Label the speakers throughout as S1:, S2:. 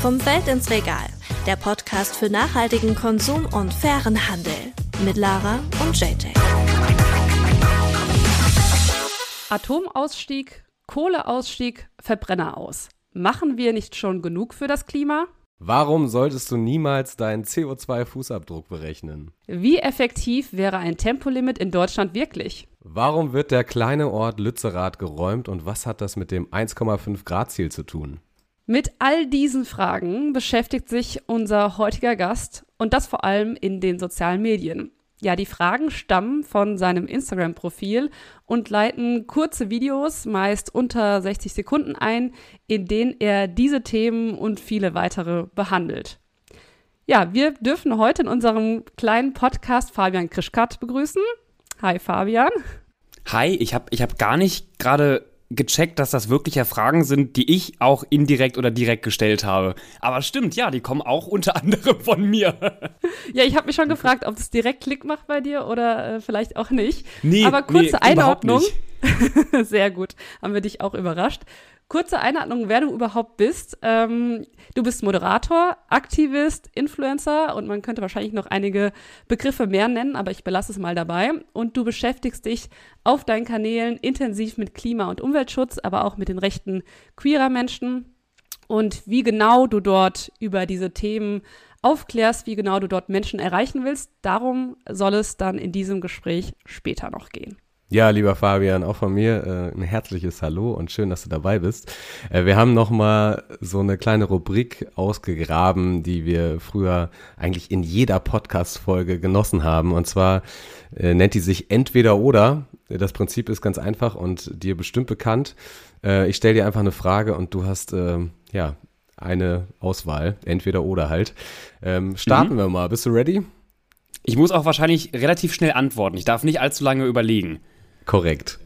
S1: Vom Feld ins Regal, der Podcast für nachhaltigen Konsum und fairen Handel. Mit Lara und JJ.
S2: Atomausstieg, Kohleausstieg, Verbrenner aus. Machen wir nicht schon genug für das Klima?
S3: Warum solltest du niemals deinen CO2-Fußabdruck berechnen?
S2: Wie effektiv wäre ein Tempolimit in Deutschland wirklich?
S3: Warum wird der kleine Ort Lützerath geräumt und was hat das mit dem 1,5 Grad Ziel zu tun?
S2: Mit all diesen Fragen beschäftigt sich unser heutiger Gast und das vor allem in den sozialen Medien. Ja, die Fragen stammen von seinem Instagram-Profil und leiten kurze Videos, meist unter 60 Sekunden ein, in denen er diese Themen und viele weitere behandelt. Ja, wir dürfen heute in unserem kleinen Podcast Fabian Krischkat begrüßen. Hi Fabian.
S4: Hi, ich habe ich hab gar nicht gerade gecheckt, dass das wirklich ja Fragen sind, die ich auch indirekt oder direkt gestellt habe. Aber stimmt, ja, die kommen auch unter anderem von mir.
S2: Ja, ich habe mich schon gefragt, ob es direkt Klick macht bei dir oder äh, vielleicht auch nicht.
S4: Nee,
S2: Aber kurze
S4: nee,
S2: Einordnung. Sehr gut, haben wir dich auch überrascht. Kurze Einordnung, wer du überhaupt bist. Ähm, du bist Moderator, Aktivist, Influencer und man könnte wahrscheinlich noch einige Begriffe mehr nennen, aber ich belasse es mal dabei. Und du beschäftigst dich auf deinen Kanälen intensiv mit Klima- und Umweltschutz, aber auch mit den Rechten queerer Menschen. Und wie genau du dort über diese Themen aufklärst, wie genau du dort Menschen erreichen willst, darum soll es dann in diesem Gespräch später noch gehen.
S3: Ja, lieber Fabian, auch von mir äh, ein herzliches Hallo und schön, dass du dabei bist. Äh, wir haben noch mal so eine kleine Rubrik ausgegraben, die wir früher eigentlich in jeder Podcast-Folge genossen haben. Und zwar äh, nennt die sich Entweder oder. Das Prinzip ist ganz einfach und dir bestimmt bekannt. Äh, ich stelle dir einfach eine Frage und du hast äh, ja eine Auswahl, entweder oder halt. Ähm, starten
S4: Mhm.
S3: wir mal. Bist du ready?
S4: Ich muss auch wahrscheinlich relativ schnell antworten. Ich darf nicht allzu lange überlegen.
S3: Korrekt.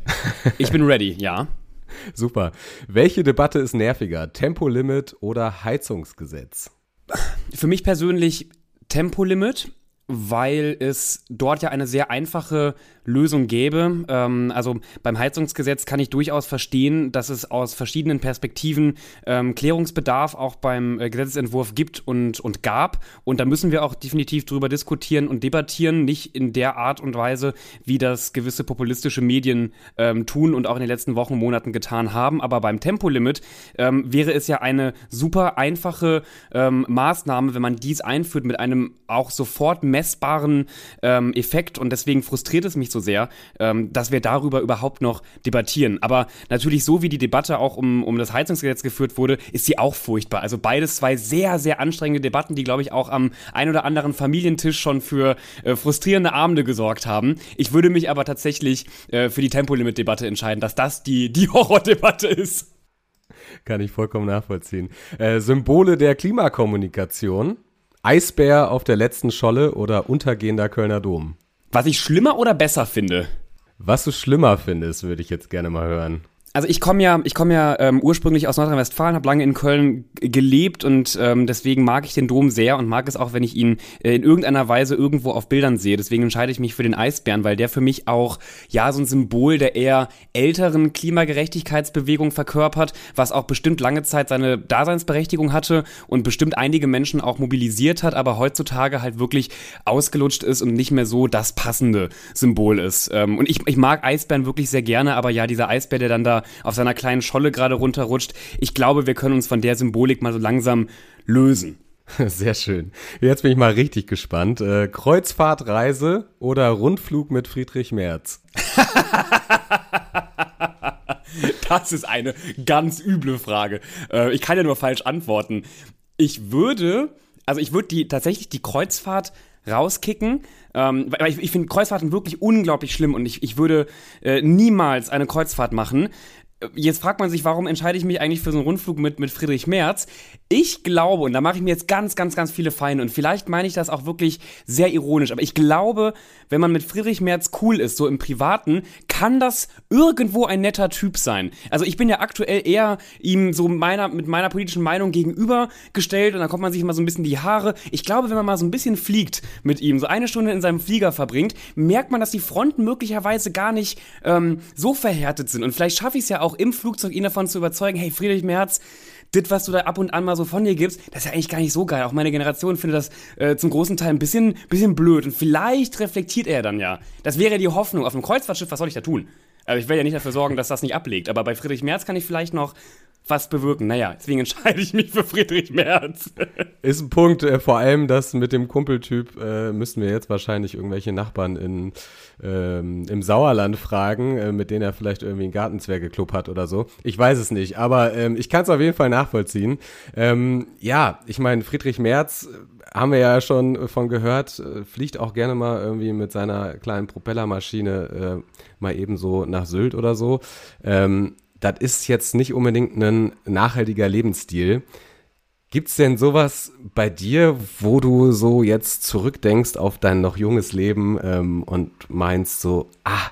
S4: Ich bin ready, ja.
S3: Super. Welche Debatte ist nerviger? Tempolimit oder Heizungsgesetz?
S4: Für mich persönlich Tempolimit, weil es dort ja eine sehr einfache Lösung gäbe. Ähm, also beim Heizungsgesetz kann ich durchaus verstehen, dass es aus verschiedenen Perspektiven ähm, Klärungsbedarf auch beim äh, Gesetzentwurf gibt und, und gab. Und da müssen wir auch definitiv drüber diskutieren und debattieren, nicht in der Art und Weise, wie das gewisse populistische Medien ähm, tun und auch in den letzten Wochen, Monaten getan haben. Aber beim Tempolimit ähm, wäre es ja eine super einfache ähm, Maßnahme, wenn man dies einführt mit einem auch sofort messbaren ähm, Effekt. Und deswegen frustriert es mich so sehr, ähm, dass wir darüber überhaupt noch debattieren. Aber natürlich, so wie die Debatte auch um, um das Heizungsgesetz geführt wurde, ist sie auch furchtbar. Also beides zwei sehr, sehr anstrengende Debatten, die, glaube ich, auch am ein oder anderen Familientisch schon für äh, frustrierende Abende gesorgt haben. Ich würde mich aber tatsächlich äh, für die Tempolimit-Debatte entscheiden, dass das die, die Horrordebatte ist.
S3: Kann ich vollkommen nachvollziehen. Äh, Symbole der Klimakommunikation. Eisbär auf der letzten Scholle oder untergehender Kölner Dom.
S4: Was ich schlimmer oder besser finde.
S3: Was du schlimmer findest, würde ich jetzt gerne mal hören.
S4: Also ich komme ja, ich komme ja ähm, ursprünglich aus Nordrhein-Westfalen, habe lange in Köln gelebt und ähm, deswegen mag ich den Dom sehr und mag es auch, wenn ich ihn äh, in irgendeiner Weise irgendwo auf Bildern sehe. Deswegen entscheide ich mich für den Eisbären, weil der für mich auch ja so ein Symbol der eher älteren Klimagerechtigkeitsbewegung verkörpert, was auch bestimmt lange Zeit seine Daseinsberechtigung hatte und bestimmt einige Menschen auch mobilisiert hat, aber heutzutage halt wirklich ausgelutscht ist und nicht mehr so das passende Symbol ist. Ähm, und ich, ich mag Eisbären wirklich sehr gerne, aber ja, dieser Eisbär, der dann da auf seiner kleinen Scholle gerade runterrutscht, ich glaube, wir können uns von der Symbolik mal so langsam lösen.
S3: Sehr schön. Jetzt bin ich mal richtig gespannt. Äh, Kreuzfahrtreise oder Rundflug mit Friedrich Merz?
S4: Das ist eine ganz üble Frage. Äh, ich kann ja nur falsch antworten. Ich würde, also ich würde die tatsächlich die Kreuzfahrt rauskicken, ähm, weil ich, ich finde Kreuzfahrten wirklich unglaublich schlimm und ich, ich würde äh, niemals eine Kreuzfahrt machen. Jetzt fragt man sich, warum entscheide ich mich eigentlich für so einen Rundflug mit, mit Friedrich Merz? Ich glaube, und da mache ich mir jetzt ganz, ganz, ganz viele Feinde und vielleicht meine ich das auch wirklich sehr ironisch, aber ich glaube, wenn man mit Friedrich Merz cool ist, so im Privaten, kann das irgendwo ein netter Typ sein. Also ich bin ja aktuell eher ihm so meiner, mit meiner politischen Meinung gegenübergestellt und dann kommt man sich immer so ein bisschen die Haare. Ich glaube, wenn man mal so ein bisschen fliegt mit ihm, so eine Stunde in seinem Flieger verbringt, merkt man, dass die Fronten möglicherweise gar nicht ähm, so verhärtet sind. Und vielleicht schaffe ich es ja auch im Flugzeug, ihn davon zu überzeugen, hey, Friedrich Merz, das, was du da ab und an mal so von dir gibst, das ist ja eigentlich gar nicht so geil. Auch meine Generation findet das äh, zum großen Teil ein bisschen, bisschen blöd. Und vielleicht reflektiert er dann ja. Das wäre die Hoffnung. Auf einem Kreuzfahrtschiff, was soll ich da tun? Also ich will ja nicht dafür sorgen, dass das nicht ablegt. Aber bei Friedrich Merz kann ich vielleicht noch was bewirken. Naja, deswegen entscheide ich mich für Friedrich Merz.
S3: Ist ein Punkt, äh, vor allem das mit dem Kumpeltyp äh, müssten wir jetzt wahrscheinlich irgendwelche Nachbarn in, ähm, im Sauerland fragen, äh, mit denen er vielleicht irgendwie einen Gartenzwergeclub hat oder so. Ich weiß es nicht, aber ähm, ich kann es auf jeden Fall nachvollziehen. Ähm, ja, ich meine, Friedrich Merz haben wir ja schon von gehört, fliegt auch gerne mal irgendwie mit seiner kleinen Propellermaschine äh, mal eben so nach Sylt oder so. Ähm, das ist jetzt nicht unbedingt ein nachhaltiger Lebensstil. Gibt es denn sowas bei dir, wo du so jetzt zurückdenkst auf dein noch junges Leben ähm, und meinst so, ah,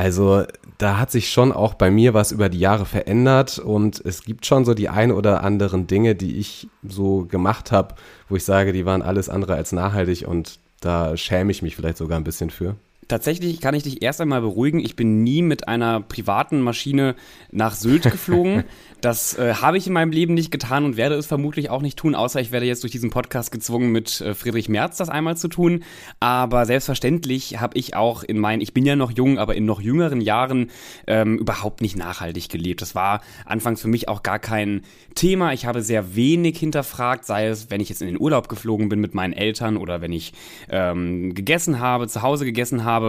S3: also da hat sich schon auch bei mir was über die Jahre verändert und es gibt schon so die ein oder anderen Dinge, die ich so gemacht habe, wo ich sage, die waren alles andere als nachhaltig und da schäme ich mich vielleicht sogar ein bisschen für
S4: tatsächlich kann ich dich erst einmal beruhigen. Ich bin nie mit einer privaten Maschine nach Sylt geflogen. Das äh, habe ich in meinem Leben nicht getan und werde es vermutlich auch nicht tun, außer ich werde jetzt durch diesen Podcast gezwungen, mit äh, Friedrich Merz das einmal zu tun. Aber selbstverständlich habe ich auch in meinen, ich bin ja noch jung, aber in noch jüngeren Jahren ähm, überhaupt nicht nachhaltig gelebt. Das war anfangs für mich auch gar kein Thema. Ich habe sehr wenig hinterfragt, sei es, wenn ich jetzt in den Urlaub geflogen bin mit meinen Eltern oder wenn ich ähm, gegessen habe, zu Hause gegessen habe,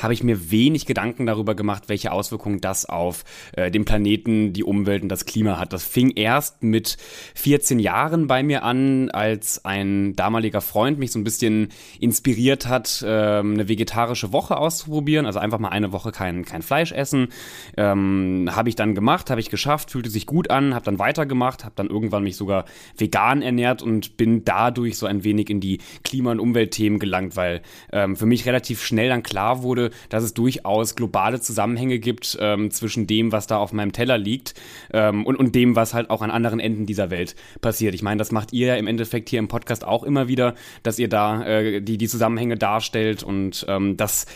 S4: habe ich mir wenig Gedanken darüber gemacht, welche Auswirkungen das auf äh, den Planeten, die Umwelt und das Klima Klima hat. Das fing erst mit 14 Jahren bei mir an, als ein damaliger Freund mich so ein bisschen inspiriert hat, ähm, eine vegetarische Woche auszuprobieren. Also einfach mal eine Woche kein, kein Fleisch essen. Ähm, habe ich dann gemacht, habe ich geschafft, fühlte sich gut an, habe dann weitergemacht, habe dann irgendwann mich sogar vegan ernährt und bin dadurch so ein wenig in die Klima- und Umweltthemen gelangt, weil ähm, für mich relativ schnell dann klar wurde, dass es durchaus globale Zusammenhänge gibt ähm, zwischen dem, was da auf meinem Teller liegt ähm, und, und dem, was halt auch an anderen Enden dieser Welt passiert. Ich meine, das macht ihr ja im Endeffekt hier im Podcast auch immer wieder, dass ihr da äh, die, die Zusammenhänge darstellt und ähm, das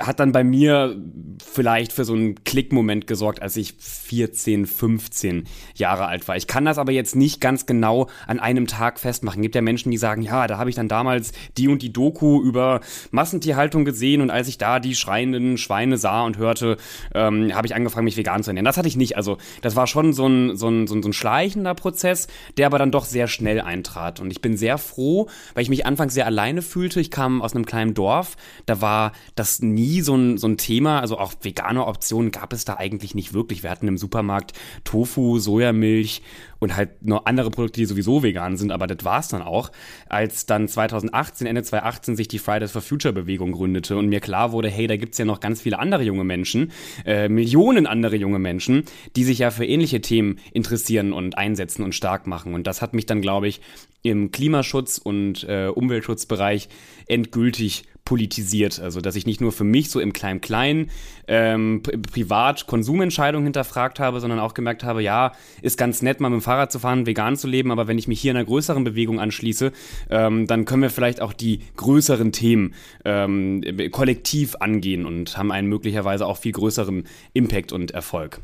S4: hat dann bei mir vielleicht für so einen Klickmoment gesorgt, als ich 14, 15 Jahre alt war. Ich kann das aber jetzt nicht ganz genau an einem Tag festmachen. Es gibt ja Menschen, die sagen, ja, da habe ich dann damals die und die Doku über Massentierhaltung gesehen und als ich da die schreienden Schweine sah und hörte, ähm, habe ich angefangen, mich vegan zu ernähren. Das hatte ich nicht. Also das war schon so ein, so, ein, so, ein, so ein schleichender Prozess, der aber dann doch sehr schnell eintrat. Und ich bin sehr froh, weil ich mich anfangs sehr alleine fühlte. Ich kam aus einem kleinen Dorf, da war das nie so ein, so ein Thema. Also auch vegane Optionen gab es da eigentlich nicht wirklich. Wir hatten im Supermarkt Tofu, Sojamilch und halt noch andere Produkte, die sowieso vegan sind, aber das war es dann auch. Als dann 2018, Ende 2018 sich die Fridays for Future Bewegung gründete und mir klar wurde, hey, da gibt es ja noch ganz viele andere junge Menschen, äh, Millionen andere junge Menschen, die sich ja für ähnliche Themen interessieren und einsetzen und stark machen. Und das hat mich dann, glaube ich, im Klimaschutz- und äh, Umweltschutzbereich endgültig politisiert. Also, dass ich nicht nur für mich so im Klein-Klein ähm, privat Konsumentscheidungen hinterfragt habe, sondern auch gemerkt habe, ja, ist ganz nett, mal mit dem Fahrrad zu fahren, vegan zu leben, aber wenn ich mich hier in einer größeren Bewegung anschließe, ähm, dann können wir vielleicht auch die größeren Themen ähm, kollektiv angehen und haben einen möglicherweise auch viel größeren Impact und Erfolg.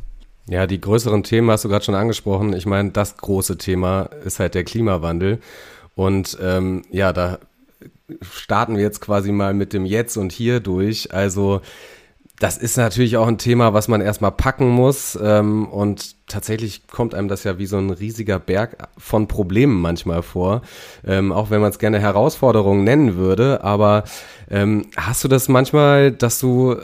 S3: Ja, die größeren Themen hast du gerade schon angesprochen. Ich meine, das große Thema ist halt der Klimawandel. Und ähm, ja, da starten wir jetzt quasi mal mit dem Jetzt und Hier durch. Also das ist natürlich auch ein Thema, was man erstmal packen muss. Ähm, und tatsächlich kommt einem das ja wie so ein riesiger Berg von Problemen manchmal vor. Ähm, auch wenn man es gerne Herausforderungen nennen würde. Aber ähm, hast du das manchmal, dass du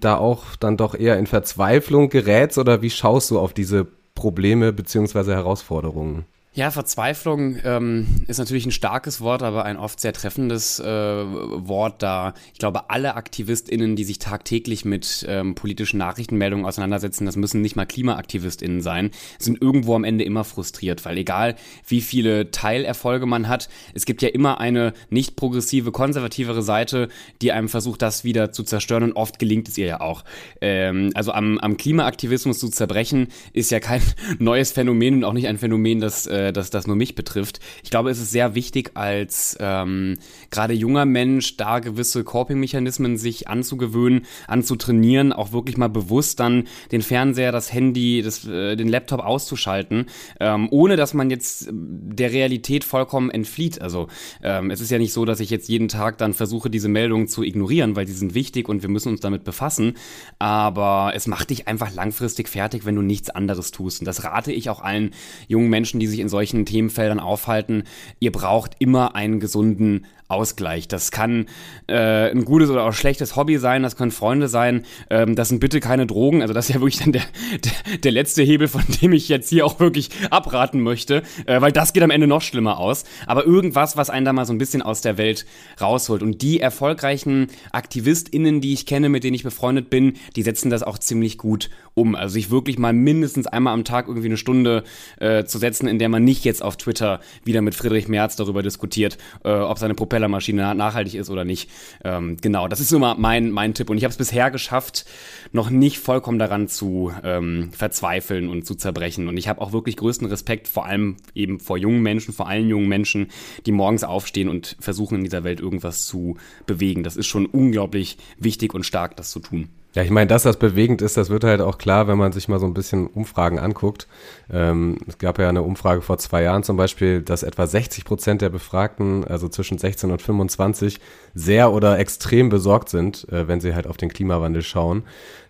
S3: da auch dann doch eher in Verzweiflung gerätst oder wie schaust du auf diese Probleme beziehungsweise Herausforderungen?
S4: Ja, Verzweiflung ähm, ist natürlich ein starkes Wort, aber ein oft sehr treffendes äh, Wort, da ich glaube, alle AktivistInnen, die sich tagtäglich mit ähm, politischen Nachrichtenmeldungen auseinandersetzen, das müssen nicht mal KlimaaktivistInnen sein, sind irgendwo am Ende immer frustriert, weil egal wie viele Teilerfolge man hat, es gibt ja immer eine nicht progressive, konservativere Seite, die einem versucht, das wieder zu zerstören und oft gelingt es ihr ja auch. Ähm, also am, am Klimaaktivismus zu zerbrechen, ist ja kein neues Phänomen und auch nicht ein Phänomen, das äh, äh, dass das nur mich betrifft. Ich glaube, es ist sehr wichtig, als ähm, gerade junger Mensch da gewisse Coping-Mechanismen sich anzugewöhnen, anzutrainieren, auch wirklich mal bewusst dann den Fernseher, das Handy, das, äh, den Laptop auszuschalten, ähm, ohne dass man jetzt der Realität vollkommen entflieht. Also ähm, es ist ja nicht so, dass ich jetzt jeden Tag dann versuche, diese Meldungen zu ignorieren, weil die sind wichtig und wir müssen uns damit befassen. Aber es macht dich einfach langfristig fertig, wenn du nichts anderes tust. Und das rate ich auch allen jungen Menschen, die sich in solchen Themenfeldern aufhalten. Ihr braucht immer einen gesunden Ausgleich. Das kann äh, ein gutes oder auch schlechtes Hobby sein, das können Freunde sein. Ähm, das sind bitte keine Drogen. Also das ist ja wirklich dann der, der, der letzte Hebel, von dem ich jetzt hier auch wirklich abraten möchte, äh, weil das geht am Ende noch schlimmer aus. Aber irgendwas, was einen da mal so ein bisschen aus der Welt rausholt. Und die erfolgreichen AktivistInnen, die ich kenne, mit denen ich befreundet bin, die setzen das auch ziemlich gut um. Also sich wirklich mal mindestens einmal am Tag irgendwie eine Stunde äh, zu setzen, in der man nicht jetzt auf Twitter wieder mit Friedrich Merz darüber diskutiert, äh, ob seine Propellermaschine nachhaltig ist oder nicht. Ähm, genau, das ist immer mein, mein Tipp. Und ich habe es bisher geschafft, noch nicht vollkommen daran zu ähm, verzweifeln und zu zerbrechen. Und ich habe auch wirklich größten Respekt, vor allem eben vor jungen Menschen, vor allen jungen Menschen, die morgens aufstehen und versuchen in dieser Welt irgendwas zu bewegen. Das ist schon unglaublich wichtig und stark, das zu tun.
S3: Ja, ich meine, dass das bewegend ist, das wird halt auch klar, wenn man sich mal so ein bisschen Umfragen anguckt. Ähm, es gab ja eine Umfrage vor zwei Jahren zum Beispiel, dass etwa 60 Prozent der Befragten, also zwischen 16 und 25, sehr oder extrem besorgt sind, äh, wenn sie halt auf den Klimawandel schauen.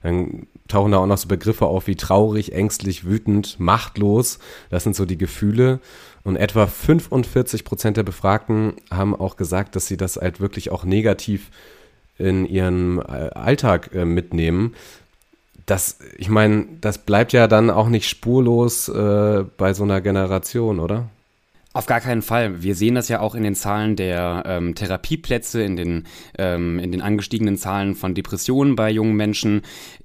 S3: Dann tauchen da auch noch so Begriffe auf wie traurig, ängstlich, wütend, machtlos. Das sind so die Gefühle. Und etwa 45 Prozent der Befragten haben auch gesagt, dass sie das halt wirklich auch negativ in ihren äh, Alltag äh, mitnehmen. Das, ich meine, das bleibt ja dann auch nicht spurlos äh, bei so einer Generation, oder?
S4: Auf gar keinen Fall. Wir sehen das ja auch in den Zahlen der ähm, Therapieplätze, in den, ähm, in den angestiegenen Zahlen von Depressionen bei jungen Menschen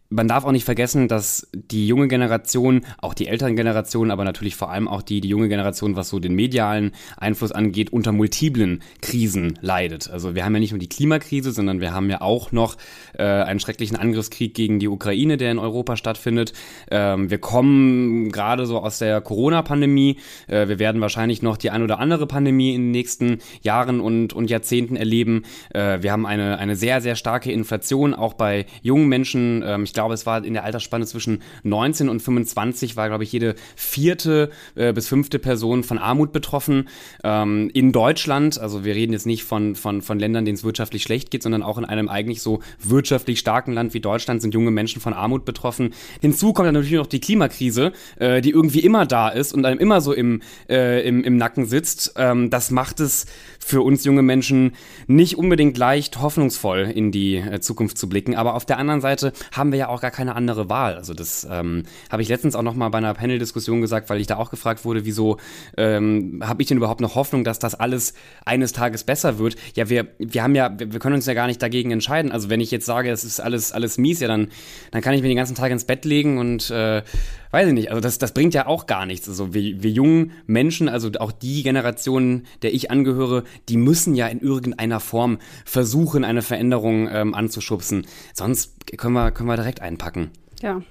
S4: man darf auch nicht vergessen, dass die junge Generation, auch die älteren Generationen, aber natürlich vor allem auch die, die junge Generation, was so den medialen Einfluss angeht, unter multiplen Krisen leidet. Also wir haben ja nicht nur die Klimakrise, sondern wir haben ja auch noch äh, einen schrecklichen Angriffskrieg gegen die Ukraine, der in Europa stattfindet. Ähm, wir kommen gerade so aus der Corona-Pandemie. Äh, wir werden wahrscheinlich noch die ein oder andere Pandemie in den nächsten Jahren und, und Jahrzehnten erleben. Äh, wir haben eine, eine sehr, sehr starke Inflation, auch bei jungen Menschen. Ähm, ich glaube, es war in der Altersspanne zwischen 19 und 25 war, glaube ich, jede vierte äh, bis fünfte Person von Armut betroffen. Ähm, in Deutschland, also wir reden jetzt nicht von, von, von Ländern, denen es wirtschaftlich schlecht geht, sondern auch in einem eigentlich so wirtschaftlich starken Land wie Deutschland sind junge Menschen von Armut betroffen. Hinzu kommt dann natürlich noch die Klimakrise, äh, die irgendwie immer da ist und einem immer so im, äh, im, im Nacken sitzt. Ähm, das macht es für uns junge Menschen nicht unbedingt leicht, hoffnungsvoll in die äh, Zukunft zu blicken. Aber auf der anderen Seite haben wir ja auch gar keine andere Wahl. Also das ähm, habe ich letztens auch noch mal bei einer Panel-Diskussion gesagt, weil ich da auch gefragt wurde, wieso ähm, habe ich denn überhaupt noch Hoffnung, dass das alles eines Tages besser wird? Ja, wir, wir haben ja, wir, wir können uns ja gar nicht dagegen entscheiden. Also wenn ich jetzt sage, es ist alles, alles mies, ja, dann, dann kann ich mir den ganzen Tag ins Bett legen und äh, weiß ich nicht, also das, das bringt ja auch gar nichts. Also wir, wir jungen Menschen, also auch die Generation, der ich angehöre, die müssen ja in irgendeiner Form versuchen, eine Veränderung ähm, anzuschubsen. Sonst können wir, können wir direkt einpacken.
S2: Ja.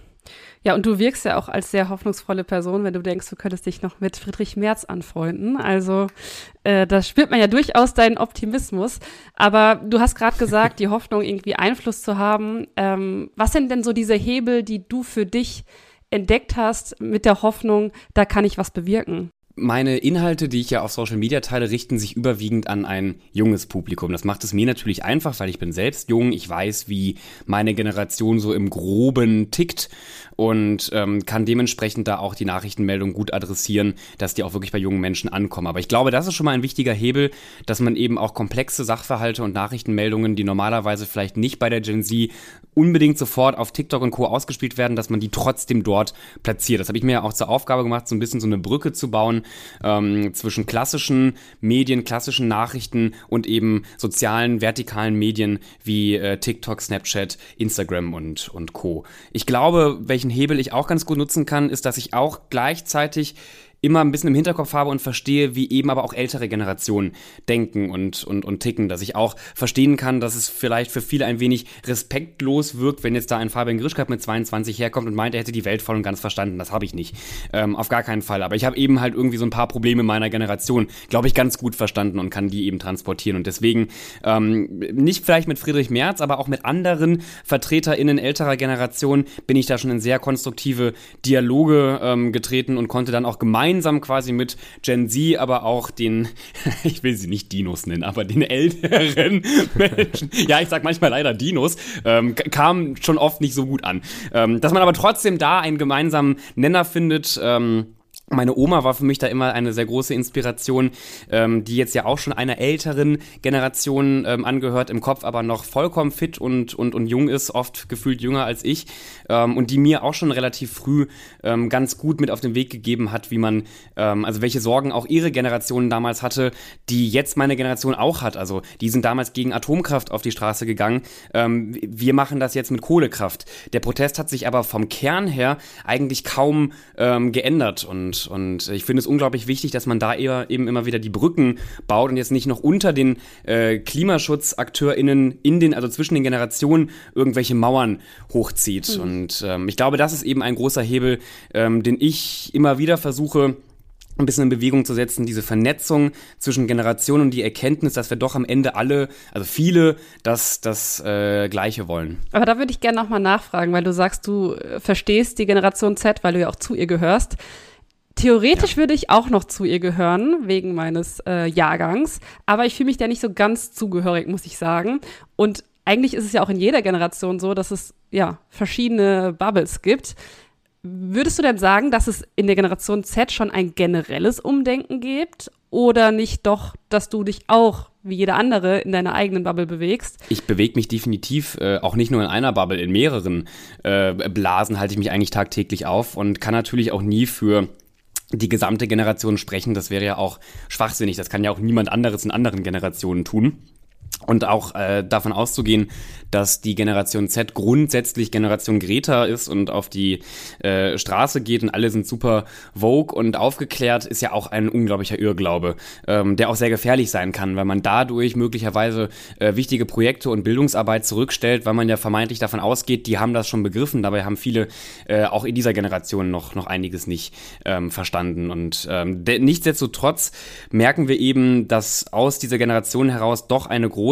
S2: Ja, und du wirkst ja auch als sehr hoffnungsvolle Person, wenn du denkst, du könntest dich noch mit Friedrich Merz anfreunden. Also äh, da spürt man ja durchaus deinen Optimismus. Aber du hast gerade gesagt, die Hoffnung, irgendwie Einfluss zu haben. Ähm, was sind denn so diese Hebel, die du für dich entdeckt hast mit der Hoffnung, da kann ich was bewirken?
S4: Meine Inhalte, die ich ja auf Social Media teile, richten sich überwiegend an ein junges Publikum. Das macht es mir natürlich einfach, weil ich bin selbst jung. Ich weiß, wie meine Generation so im Groben tickt und ähm, kann dementsprechend da auch die Nachrichtenmeldung gut adressieren, dass die auch wirklich bei jungen Menschen ankommen. Aber ich glaube, das ist schon mal ein wichtiger Hebel, dass man eben auch komplexe Sachverhalte und Nachrichtenmeldungen, die normalerweise vielleicht nicht bei der Gen Z unbedingt sofort auf TikTok und Co. ausgespielt werden, dass man die trotzdem dort platziert. Das habe ich mir ja auch zur Aufgabe gemacht, so ein bisschen so eine Brücke zu bauen ähm, zwischen klassischen Medien, klassischen Nachrichten und eben sozialen, vertikalen Medien wie äh, TikTok, Snapchat, Instagram und, und Co. Ich glaube, welchen Hebel ich auch ganz gut nutzen kann, ist, dass ich auch gleichzeitig immer ein bisschen im Hinterkopf habe und verstehe, wie eben aber auch ältere Generationen denken und, und, und ticken. Dass ich auch verstehen kann, dass es vielleicht für viele ein wenig respektlos wirkt, wenn jetzt da ein Fabian Grischkap mit 22 herkommt und meint, er hätte die Welt voll und ganz verstanden. Das habe ich nicht. Ähm, auf gar keinen Fall. Aber ich habe eben halt irgendwie so ein paar Probleme meiner Generation, glaube ich, ganz gut verstanden und kann die eben transportieren. Und deswegen ähm, nicht vielleicht mit Friedrich Merz, aber auch mit anderen VertreterInnen älterer Generation bin ich da schon in sehr konstruktive Dialoge ähm, getreten und konnte dann auch gemeinsam quasi mit Gen Z, aber auch den, ich will sie nicht Dinos nennen, aber den älteren Menschen, ja, ich sag manchmal leider Dinos, ähm, kam schon oft nicht so gut an. Ähm, dass man aber trotzdem da einen gemeinsamen Nenner findet, ähm, meine Oma war für mich da immer eine sehr große Inspiration, ähm, die jetzt ja auch schon einer älteren Generation ähm, angehört, im Kopf aber noch vollkommen fit und, und, und jung ist, oft gefühlt jünger als ich ähm, und die mir auch schon relativ früh ähm, ganz gut mit auf den Weg gegeben hat, wie man, ähm, also welche Sorgen auch ihre Generation damals hatte, die jetzt meine Generation auch hat. Also die sind damals gegen Atomkraft auf die Straße gegangen. Ähm, wir machen das jetzt mit Kohlekraft. Der Protest hat sich aber vom Kern her eigentlich kaum ähm, geändert und und, ich finde es unglaublich wichtig, dass man da eher, eben immer wieder die Brücken baut und jetzt nicht noch unter den äh, KlimaschutzakteurInnen in den, also zwischen den Generationen irgendwelche Mauern hochzieht. Mhm. Und ähm, ich glaube, das ist eben ein großer Hebel, ähm, den ich immer wieder versuche, ein bisschen in Bewegung zu setzen, diese Vernetzung zwischen Generationen und die Erkenntnis, dass wir doch am Ende alle, also viele, das, das äh, Gleiche wollen.
S2: Aber da würde ich gerne nochmal nachfragen, weil du sagst, du äh, verstehst die Generation Z, weil du ja auch zu ihr gehörst. Theoretisch ja. würde ich auch noch zu ihr gehören, wegen meines äh, Jahrgangs, aber ich fühle mich da nicht so ganz zugehörig, muss ich sagen. Und eigentlich ist es ja auch in jeder Generation so, dass es ja verschiedene Bubbles gibt. Würdest du denn sagen, dass es in der Generation Z schon ein generelles Umdenken gibt oder nicht doch, dass du dich auch wie jeder andere in deiner eigenen Bubble bewegst?
S4: Ich bewege mich definitiv äh, auch nicht nur in einer Bubble, in mehreren äh, Blasen halte ich mich eigentlich tagtäglich auf und kann natürlich auch nie für die gesamte Generation sprechen. Das wäre ja auch schwachsinnig. Das kann ja auch niemand anderes in anderen Generationen tun. Und auch äh, davon auszugehen, dass die Generation Z grundsätzlich Generation Greta ist und auf die äh, Straße geht und alle sind super vogue und aufgeklärt, ist ja auch ein unglaublicher Irrglaube, ähm, der auch sehr gefährlich sein kann, weil man dadurch möglicherweise äh, wichtige Projekte und Bildungsarbeit zurückstellt, weil man ja vermeintlich davon ausgeht, die haben das schon begriffen. Dabei haben viele äh, auch in dieser Generation noch, noch einiges nicht ähm, verstanden. Und ähm, nichtsdestotrotz merken wir eben, dass aus dieser Generation heraus doch eine große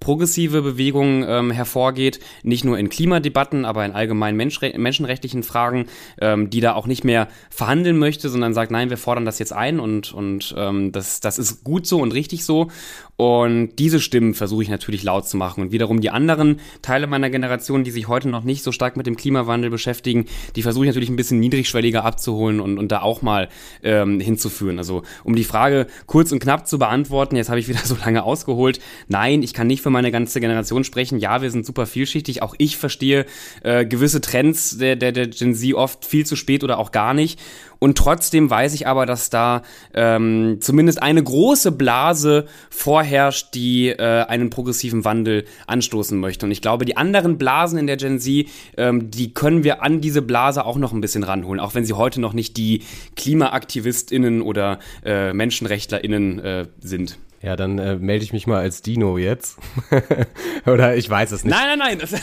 S4: progressive Bewegung ähm, hervorgeht, nicht nur in Klimadebatten, aber in allgemeinen Menschre menschenrechtlichen Fragen, ähm, die da auch nicht mehr verhandeln möchte, sondern sagt, nein, wir fordern das jetzt ein und, und ähm, das, das ist gut so und richtig so. Und diese Stimmen versuche ich natürlich laut zu machen. Und wiederum die anderen Teile meiner Generation, die sich heute noch nicht so stark mit dem Klimawandel beschäftigen, die versuche ich natürlich ein bisschen niedrigschwelliger abzuholen und, und da auch mal ähm, hinzuführen. Also um die Frage kurz und knapp zu beantworten, jetzt habe ich wieder so lange ausgeholt. Nein, ich kann nicht für meine ganze Generation sprechen. Ja, wir sind super vielschichtig. Auch ich verstehe äh, gewisse Trends der, der, der Gen Z oft viel zu spät oder auch gar nicht. Und trotzdem weiß ich aber, dass da ähm, zumindest eine große Blase vorherrscht, die äh, einen progressiven Wandel anstoßen möchte. Und ich glaube, die anderen Blasen in der Gen Z, ähm, die können wir an diese Blase auch noch ein bisschen ranholen, auch wenn sie heute noch nicht die KlimaaktivistInnen oder äh, MenschenrechtlerInnen äh, sind.
S3: Ja, dann äh, melde ich mich mal als Dino jetzt. Oder ich weiß es nicht.
S4: Nein, nein, nein.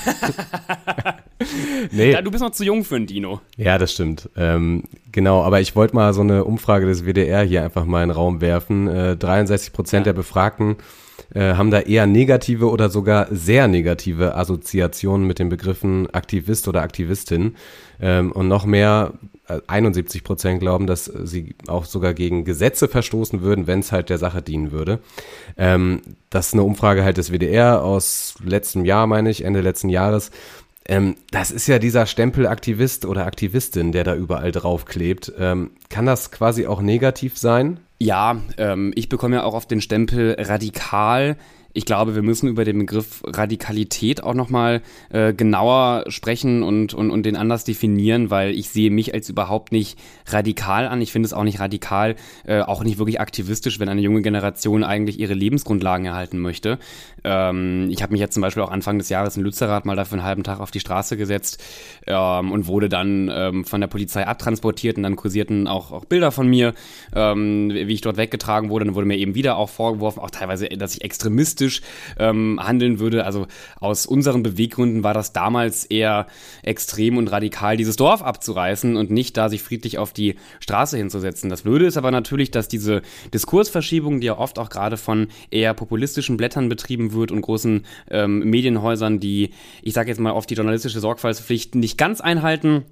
S4: nee. Ja, du bist noch zu jung für ein Dino.
S3: Ja, das stimmt. Ähm, genau, aber ich wollte mal so eine Umfrage des WDR hier einfach mal in den Raum werfen. Äh, 63 Prozent ja. der Befragten äh, haben da eher negative oder sogar sehr negative Assoziationen mit den Begriffen Aktivist oder Aktivistin. Ähm, und noch mehr, 71 äh, Prozent glauben, dass sie auch sogar gegen Gesetze verstoßen würden, wenn es halt der Sache dienen würde. Ähm, das ist eine Umfrage halt des WDR aus letztem Jahr, meine ich, Ende letzten Jahres. Ähm, das ist ja dieser Stempelaktivist oder Aktivistin, der da überall draufklebt. Ähm, kann das quasi auch negativ sein?
S4: Ja, ähm, ich bekomme ja auch auf den Stempel radikal ich glaube, wir müssen über den Begriff Radikalität auch nochmal äh, genauer sprechen und, und, und den anders definieren, weil ich sehe mich als überhaupt nicht radikal an. Ich finde es auch nicht radikal, äh, auch nicht wirklich aktivistisch, wenn eine junge Generation eigentlich ihre Lebensgrundlagen erhalten möchte. Ähm, ich habe mich jetzt zum Beispiel auch Anfang des Jahres in Lützerath mal dafür einen halben Tag auf die Straße gesetzt ähm, und wurde dann ähm, von der Polizei abtransportiert und dann kursierten auch, auch Bilder von mir, ähm, wie ich dort weggetragen wurde. Dann wurde mir eben wieder auch vorgeworfen, auch teilweise, dass ich extremistisch ähm, handeln würde. Also aus unseren Beweggründen war das damals eher extrem und radikal, dieses Dorf abzureißen und nicht da sich friedlich auf die Straße hinzusetzen. Das Blöde ist aber natürlich, dass diese Diskursverschiebung, die ja oft auch gerade von eher populistischen Blättern betrieben wird und großen ähm, Medienhäusern, die, ich sage jetzt mal, oft die journalistische Sorgfaltspflicht nicht ganz einhalten,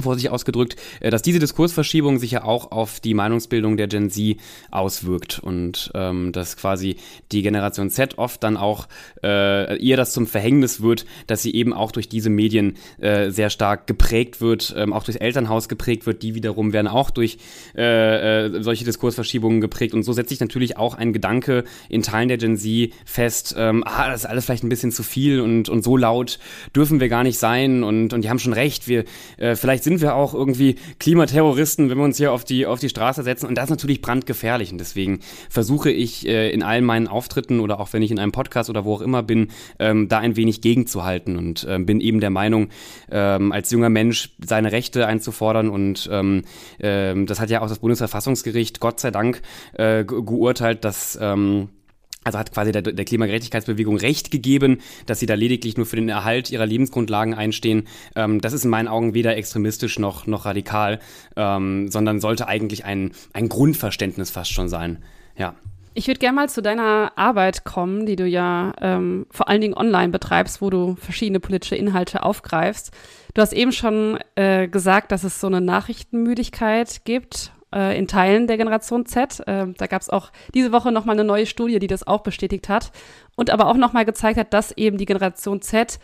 S4: vorsichtig ausgedrückt, äh, dass diese Diskursverschiebung sich ja auch auf die Meinungsbildung der Gen Z auswirkt und ähm, dass quasi die Generation Z oft dann auch äh, ihr das zum Verhängnis wird, dass sie eben auch durch diese Medien äh, sehr stark geprägt wird, ähm, auch durchs Elternhaus geprägt wird, die wiederum werden auch durch äh, äh, solche Diskursverschiebungen geprägt. Und so setzt sich natürlich auch ein Gedanke in Teilen der Gen Z fest, ähm, ah, das ist alles vielleicht ein bisschen zu viel und, und so laut dürfen wir gar nicht sein und, und die haben schon recht, wir äh, vielleicht vielleicht sind wir auch irgendwie Klimaterroristen, wenn wir uns hier auf die, auf die Straße setzen. Und das ist natürlich brandgefährlich. Und deswegen versuche ich äh, in allen meinen Auftritten oder auch wenn ich in einem Podcast oder wo auch immer bin, ähm, da ein wenig gegenzuhalten. Und ähm, bin eben der Meinung, ähm, als junger Mensch seine Rechte einzufordern. Und ähm, ähm, das hat ja auch das Bundesverfassungsgericht Gott sei Dank äh, geurteilt, dass ähm, also hat quasi der, der Klimagerechtigkeitsbewegung Recht gegeben, dass sie da lediglich nur für den Erhalt ihrer Lebensgrundlagen einstehen. Ähm, das ist in meinen Augen weder extremistisch noch, noch radikal, ähm, sondern sollte eigentlich ein, ein Grundverständnis fast schon sein. Ja.
S2: Ich würde gerne mal zu deiner Arbeit kommen, die du ja ähm, vor allen Dingen online betreibst, wo du verschiedene politische Inhalte aufgreifst. Du hast eben schon äh, gesagt, dass es so eine Nachrichtenmüdigkeit gibt äh, in Teilen der Generation Z. Äh, da gab es auch diese Woche nochmal eine neue Studie, die das auch bestätigt hat und aber auch nochmal gezeigt hat, dass eben die Generation Z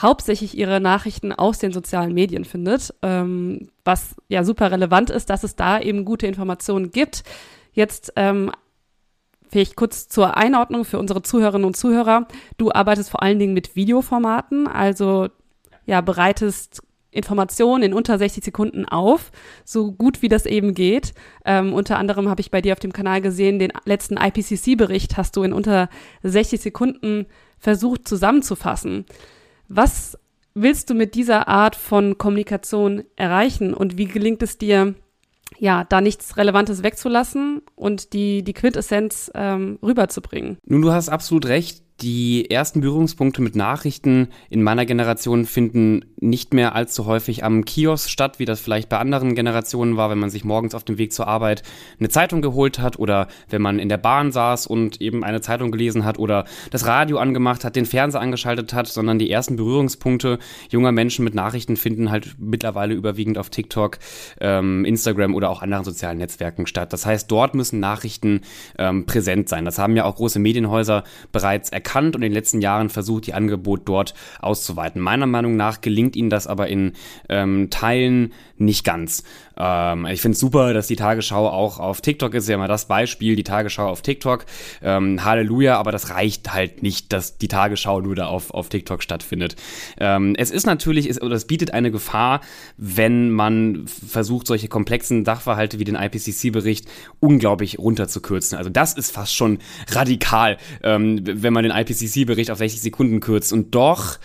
S2: hauptsächlich ihre Nachrichten aus den sozialen Medien findet, ähm, was ja super relevant ist, dass es da eben gute Informationen gibt. Jetzt ähm, vielleicht kurz zur Einordnung für unsere Zuhörerinnen und Zuhörer. Du arbeitest vor allen Dingen mit Videoformaten, also ja, bereitest Informationen in unter 60 Sekunden auf, so gut wie das eben geht. Ähm, unter anderem habe ich bei dir auf dem Kanal gesehen, den letzten IPCC-Bericht hast du in unter 60 Sekunden versucht zusammenzufassen. Was willst du mit dieser Art von Kommunikation erreichen und wie gelingt es dir, ja, da nichts Relevantes wegzulassen und die, die Quintessenz ähm, rüberzubringen?
S4: Nun, du hast absolut recht die ersten Berührungspunkte mit Nachrichten in meiner Generation finden nicht mehr allzu häufig am Kiosk statt, wie das vielleicht bei anderen Generationen war, wenn man sich morgens auf dem Weg zur Arbeit eine Zeitung geholt hat oder wenn man in der Bahn saß und eben eine Zeitung gelesen hat oder das Radio angemacht hat, den Fernseher angeschaltet hat, sondern die ersten Berührungspunkte junger Menschen mit Nachrichten finden halt mittlerweile überwiegend auf TikTok, ähm, Instagram oder auch anderen sozialen Netzwerken statt. Das heißt, dort müssen Nachrichten ähm, präsent sein. Das haben ja auch große Medienhäuser bereits erkannt erkannt und in den letzten Jahren versucht, die Angebot dort auszuweiten. Meiner Meinung nach gelingt ihnen das aber in ähm, Teilen nicht ganz. Ähm, ich finde es super, dass die Tagesschau auch auf TikTok ist, ja mal das Beispiel, die Tagesschau auf TikTok. Ähm, Halleluja, aber das reicht halt nicht, dass die Tagesschau nur da auf, auf TikTok stattfindet. Ähm, es ist natürlich, es, oder es bietet eine Gefahr, wenn man versucht, solche komplexen Sachverhalte wie den IPCC-Bericht unglaublich runterzukürzen. Also das ist fast schon radikal, ähm, wenn man den IPCC-Bericht auf 60 Sekunden kürzt. Und doch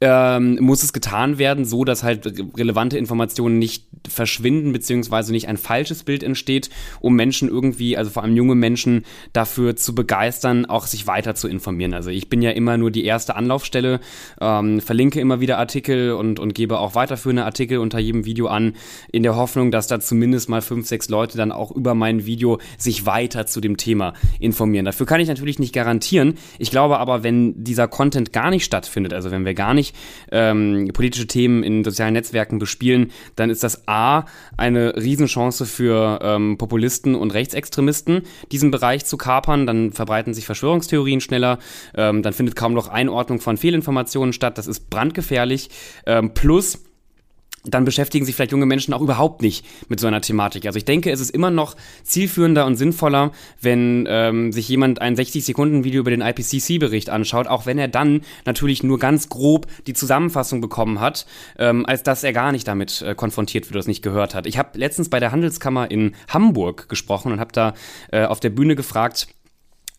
S4: ähm, muss es getan werden, so dass halt relevante Informationen nicht verschwinden, beziehungsweise nicht ein falsches Bild entsteht, um Menschen irgendwie, also vor allem junge Menschen, dafür zu begeistern, auch sich weiter zu informieren. Also ich bin ja immer nur die erste Anlaufstelle, ähm, verlinke immer wieder Artikel und, und gebe auch weiterführende Artikel unter jedem Video an, in der Hoffnung, dass da zumindest mal fünf, sechs Leute dann auch über mein Video sich weiter zu dem Thema informieren. Dafür kann ich natürlich nicht garantieren. Ich glaube aber, wenn dieser Content gar nicht stattfindet, also wenn wir gar nicht ähm, politische Themen in sozialen Netzwerken bespielen, dann ist das A eine Riesenchance für ähm, Populisten und Rechtsextremisten, diesen Bereich zu kapern. Dann verbreiten sich Verschwörungstheorien schneller, ähm, dann findet kaum noch Einordnung von Fehlinformationen statt. Das ist brandgefährlich. Ähm, plus dann beschäftigen sich vielleicht junge Menschen auch überhaupt nicht mit so einer Thematik. Also ich denke, es ist immer noch zielführender und sinnvoller, wenn ähm, sich jemand ein 60-Sekunden-Video über den IPCC-Bericht anschaut, auch wenn er dann natürlich nur ganz grob die Zusammenfassung bekommen hat, ähm, als dass er gar nicht damit äh, konfrontiert wird oder es nicht gehört hat. Ich habe letztens bei der Handelskammer in Hamburg gesprochen und habe da äh, auf der Bühne gefragt,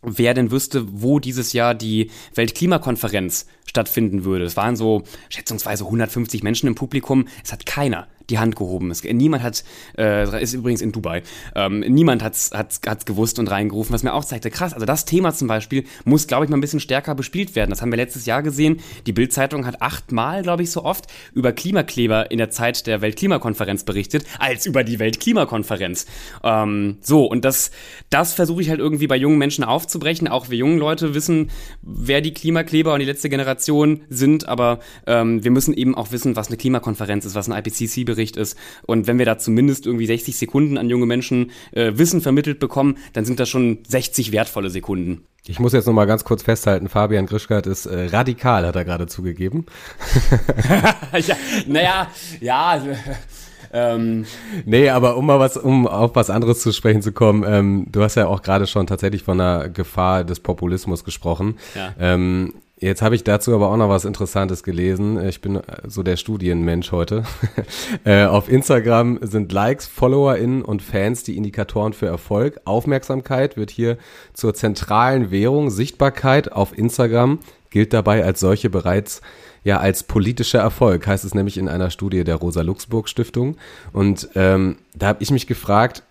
S4: wer denn wüsste, wo dieses Jahr die Weltklimakonferenz stattfinden würde. Es waren so schätzungsweise 150 Menschen im Publikum. Es hat keiner die Hand gehoben. Es, niemand hat, äh, ist übrigens in Dubai, ähm, niemand hat's, hat's, hat's gewusst und reingerufen, was mir auch zeigte, krass, also das Thema zum Beispiel muss, glaube ich, mal ein bisschen stärker bespielt werden. Das haben wir letztes Jahr gesehen. Die Bild-Zeitung hat achtmal, glaube ich, so oft über Klimakleber in der Zeit der Weltklimakonferenz berichtet, als über die Weltklimakonferenz. Ähm, so, und das, das versuche ich halt irgendwie bei jungen Menschen aufzubrechen. Auch wir jungen Leute wissen, wer die Klimakleber und die letzte Generation sind, aber ähm, wir müssen eben auch wissen, was eine Klimakonferenz ist, was ein IPCC-Bericht Bericht ist. Und wenn wir da zumindest irgendwie 60 Sekunden an junge Menschen äh, Wissen vermittelt bekommen, dann sind das schon 60 wertvolle Sekunden.
S3: Ich muss jetzt noch mal ganz kurz festhalten, Fabian Grischkat ist äh, radikal, hat er gerade zugegeben.
S4: ja, naja, ja.
S3: Ähm, nee, aber um mal was, um auf was anderes zu sprechen zu kommen, ähm, du hast ja auch gerade schon tatsächlich von der Gefahr des Populismus gesprochen. Ja. Ähm, Jetzt habe ich dazu aber auch noch was Interessantes gelesen. Ich bin so der Studienmensch heute. Äh, auf Instagram sind Likes, FollowerInnen und Fans die Indikatoren für Erfolg. Aufmerksamkeit wird hier zur zentralen Währung. Sichtbarkeit auf Instagram gilt dabei als solche bereits ja als politischer Erfolg, heißt es nämlich in einer Studie der Rosa-Luxemburg-Stiftung. Und ähm, da habe ich mich gefragt,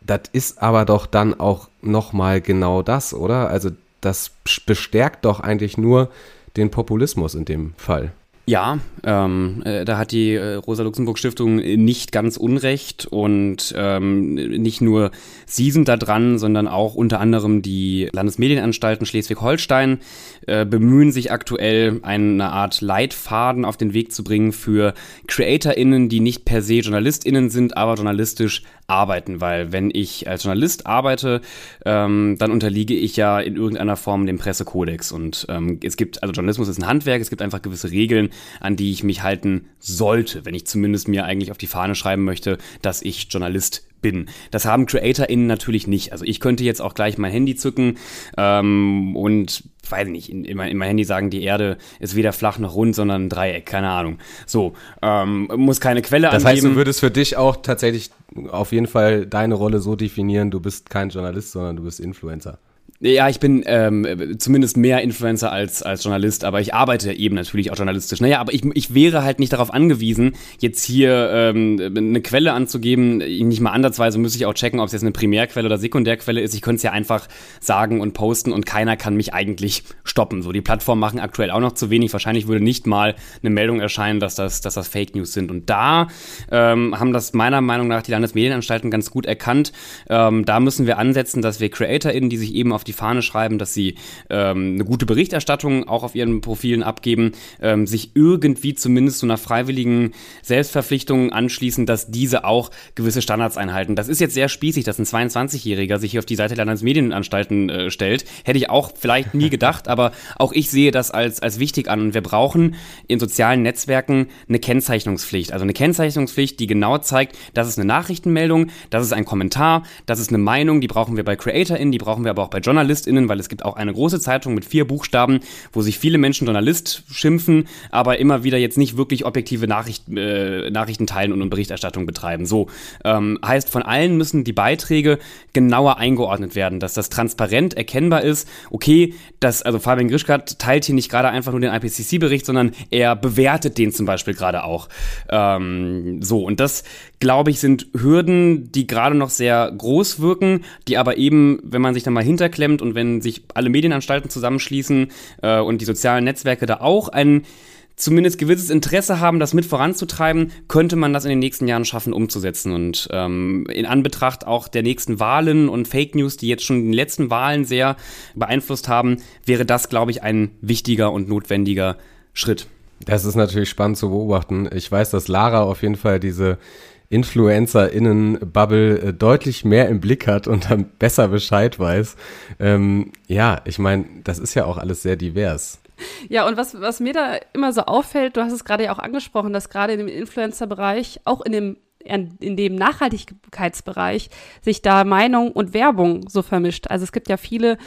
S3: das ist aber doch dann auch nochmal genau das, oder? Also das bestärkt doch eigentlich nur den Populismus in dem Fall.
S4: Ja, ähm, äh, da hat die äh, Rosa-Luxemburg-Stiftung nicht ganz unrecht und ähm, nicht nur sie sind da dran, sondern auch unter anderem die Landesmedienanstalten Schleswig-Holstein äh, bemühen sich aktuell, eine Art Leitfaden auf den Weg zu bringen für CreatorInnen, die nicht per se JournalistInnen sind, aber journalistisch arbeiten, weil wenn ich als Journalist arbeite, ähm, dann unterliege ich ja in irgendeiner Form dem Pressekodex. Und ähm, es gibt, also Journalismus ist ein Handwerk, es gibt einfach gewisse Regeln, an die ich mich halten sollte, wenn ich zumindest mir eigentlich auf die Fahne schreiben möchte, dass ich Journalist bin. Das haben CreatorInnen natürlich nicht. Also ich könnte jetzt auch gleich mein Handy zücken ähm, und weiß nicht, in, in, mein, in mein Handy sagen, die Erde ist weder flach noch rund, sondern ein Dreieck, keine Ahnung. So, ähm, muss keine Quelle
S3: das angeben. Das heißt, du würdest für dich auch tatsächlich auf jeden Fall deine Rolle so definieren, du bist kein Journalist, sondern du bist Influencer.
S4: Ja, ich bin ähm, zumindest mehr Influencer als, als Journalist, aber ich arbeite eben natürlich auch journalistisch. Naja, aber ich, ich wäre halt nicht darauf angewiesen, jetzt hier ähm, eine Quelle anzugeben. Nicht mal andersweise müsste ich auch checken, ob es jetzt eine Primärquelle oder Sekundärquelle ist. Ich könnte es ja einfach sagen und posten und keiner kann mich eigentlich stoppen. So, die Plattformen machen aktuell auch noch zu wenig. Wahrscheinlich würde nicht mal eine Meldung erscheinen, dass das, dass das Fake News sind. Und da ähm, haben das meiner Meinung nach die Landesmedienanstalten ganz gut erkannt. Ähm, da müssen wir ansetzen, dass wir CreatorInnen, die sich eben auf die die Fahne schreiben, dass sie ähm, eine gute Berichterstattung auch auf ihren Profilen abgeben, ähm, sich irgendwie zumindest zu einer freiwilligen Selbstverpflichtung anschließen, dass diese auch gewisse Standards einhalten. Das ist jetzt sehr spießig, dass ein 22-Jähriger sich hier auf die Seite der Landesmedienanstalten äh, stellt. Hätte ich auch vielleicht nie gedacht, aber auch ich sehe das als, als wichtig an. Und wir brauchen in sozialen Netzwerken eine Kennzeichnungspflicht. Also eine Kennzeichnungspflicht, die genau zeigt, das ist eine Nachrichtenmeldung, das ist ein Kommentar, das ist eine Meinung, die brauchen wir bei CreatorInnen, die brauchen wir aber auch bei Journalisten JournalistInnen, weil es gibt auch eine große Zeitung mit vier Buchstaben, wo sich viele Menschen Journalist schimpfen, aber immer wieder jetzt nicht wirklich objektive Nachricht, äh, Nachrichten teilen und, Berichterstattung betreiben. So ähm, heißt, von allen müssen die Beiträge genauer eingeordnet werden, dass das transparent erkennbar ist. Okay, dass also Fabian Grischkat teilt hier nicht gerade einfach nur den IPCC-Bericht, sondern er bewertet den zum Beispiel gerade auch. Ähm, so und das glaube ich sind Hürden, die gerade noch sehr groß wirken, die aber eben, wenn man sich da mal hinterklemmt und wenn sich alle Medienanstalten zusammenschließen äh, und die sozialen Netzwerke da auch ein zumindest gewisses Interesse haben, das mit voranzutreiben, könnte man das in den nächsten Jahren schaffen, umzusetzen. Und ähm, in Anbetracht auch der nächsten Wahlen und Fake News, die jetzt schon die letzten Wahlen sehr beeinflusst haben, wäre das, glaube ich, ein wichtiger und notwendiger Schritt.
S3: Das ist natürlich spannend zu beobachten. Ich weiß, dass Lara auf jeden Fall diese InfluencerInnen-Bubble äh, deutlich mehr im Blick hat und dann besser Bescheid weiß. Ähm, ja, ich meine, das ist ja auch alles sehr divers.
S2: Ja, und was, was mir da immer so auffällt, du hast es gerade ja auch angesprochen, dass gerade in dem Influencer-Bereich, auch in dem in dem Nachhaltigkeitsbereich sich da Meinung und Werbung so vermischt. Also es gibt ja viele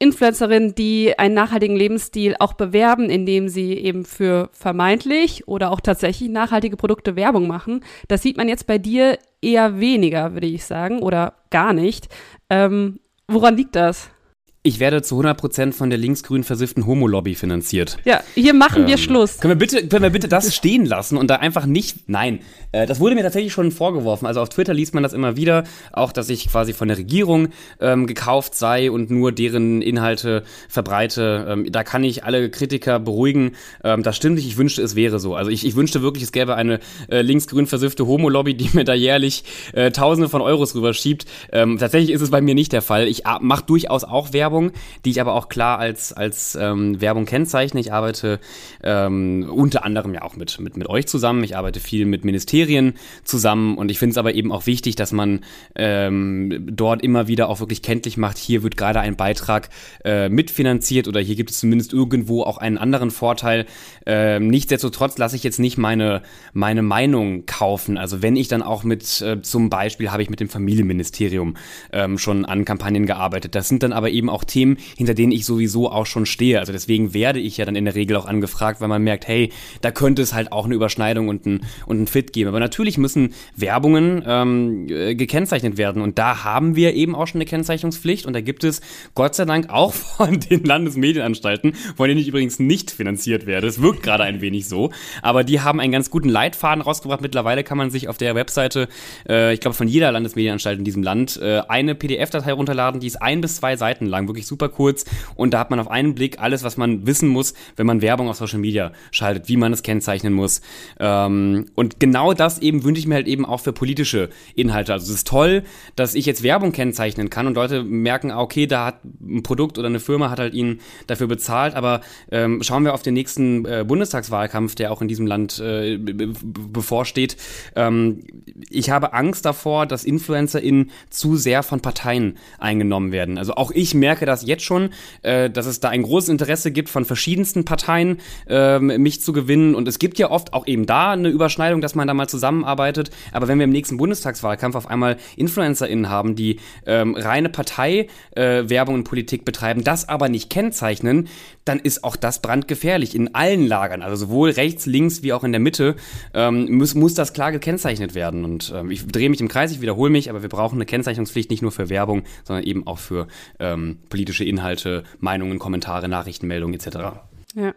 S2: Influencerinnen, die einen nachhaltigen Lebensstil auch bewerben, indem sie eben für vermeintlich oder auch tatsächlich nachhaltige Produkte Werbung machen. Das sieht man jetzt bei dir eher weniger, würde ich sagen, oder gar nicht. Ähm, woran liegt das?
S4: Ich werde zu 100% von der linksgrün versifften Homo-Lobby finanziert.
S2: Ja, hier machen ähm, wir Schluss.
S4: Können wir, bitte, können wir bitte das stehen lassen und da einfach nicht. Nein, äh, das wurde mir tatsächlich schon vorgeworfen. Also auf Twitter liest man das immer wieder, auch dass ich quasi von der Regierung ähm, gekauft sei und nur deren Inhalte verbreite. Ähm, da kann ich alle Kritiker beruhigen. Ähm, das stimmt nicht, ich wünschte, es wäre so. Also ich, ich wünschte wirklich, es gäbe eine äh, linksgrün versiffte Homo-Lobby, die mir da jährlich äh, Tausende von Euros rüberschiebt. Ähm, tatsächlich ist es bei mir nicht der Fall. Ich mache durchaus auch Werbung Werbung, die ich aber auch klar als, als ähm, Werbung kennzeichne. Ich arbeite ähm, unter anderem ja auch mit, mit, mit euch zusammen. Ich arbeite viel mit Ministerien zusammen und ich finde es aber eben auch wichtig, dass man ähm, dort immer wieder auch wirklich kenntlich macht, hier wird gerade ein Beitrag äh, mitfinanziert oder hier gibt es zumindest irgendwo auch einen anderen Vorteil. Ähm, nichtsdestotrotz lasse ich jetzt nicht meine, meine Meinung kaufen. Also wenn ich dann auch mit, äh, zum Beispiel habe ich mit dem Familienministerium ähm, schon an Kampagnen gearbeitet. Das sind dann aber eben auch Themen, hinter denen ich sowieso auch schon stehe. Also deswegen werde ich ja dann in der Regel auch angefragt, weil man merkt, hey, da könnte es halt auch eine Überschneidung und ein, und ein Fit geben. Aber natürlich müssen Werbungen ähm, äh, gekennzeichnet werden. Und da haben wir eben auch schon eine Kennzeichnungspflicht. Und da gibt es Gott sei Dank auch von den Landesmedienanstalten, von denen ich übrigens nicht finanziert werde. Es wirkt gerade ein wenig so. Aber die haben einen ganz guten Leitfaden rausgebracht. Mittlerweile kann man sich auf der Webseite, äh, ich glaube von jeder Landesmedienanstalt in diesem Land, äh, eine PDF-Datei runterladen, die ist ein bis zwei Seiten lang wirklich super kurz und da hat man auf einen Blick alles, was man wissen muss, wenn man Werbung auf Social Media schaltet, wie man es kennzeichnen muss. Ähm, und genau das eben wünsche ich mir halt eben auch für politische Inhalte. Also es ist toll, dass ich jetzt Werbung kennzeichnen kann und Leute merken, ah, okay, da hat ein Produkt oder eine Firma hat halt ihnen dafür bezahlt, aber ähm, schauen wir auf den nächsten äh, Bundestagswahlkampf, der auch in diesem Land äh, bevorsteht. Ähm, ich habe Angst davor, dass InfluencerInnen zu sehr von Parteien eingenommen werden. Also auch ich merke, merke das jetzt schon, äh, dass es da ein großes Interesse gibt von verschiedensten Parteien, äh, mich zu gewinnen. Und es gibt ja oft auch eben da eine Überschneidung, dass man da mal zusammenarbeitet. Aber wenn wir im nächsten Bundestagswahlkampf auf einmal InfluencerInnen haben, die ähm, reine Parteiwerbung äh, und Politik betreiben, das aber nicht kennzeichnen, dann ist auch das brandgefährlich in allen Lagern. Also sowohl rechts, links wie auch in der Mitte ähm, muss, muss das klar gekennzeichnet werden. Und ähm, ich drehe mich im Kreis, ich wiederhole mich, aber wir brauchen eine Kennzeichnungspflicht nicht nur für Werbung, sondern eben auch für ähm, politische Inhalte, Meinungen, Kommentare, Nachrichtenmeldungen etc.
S2: Ja,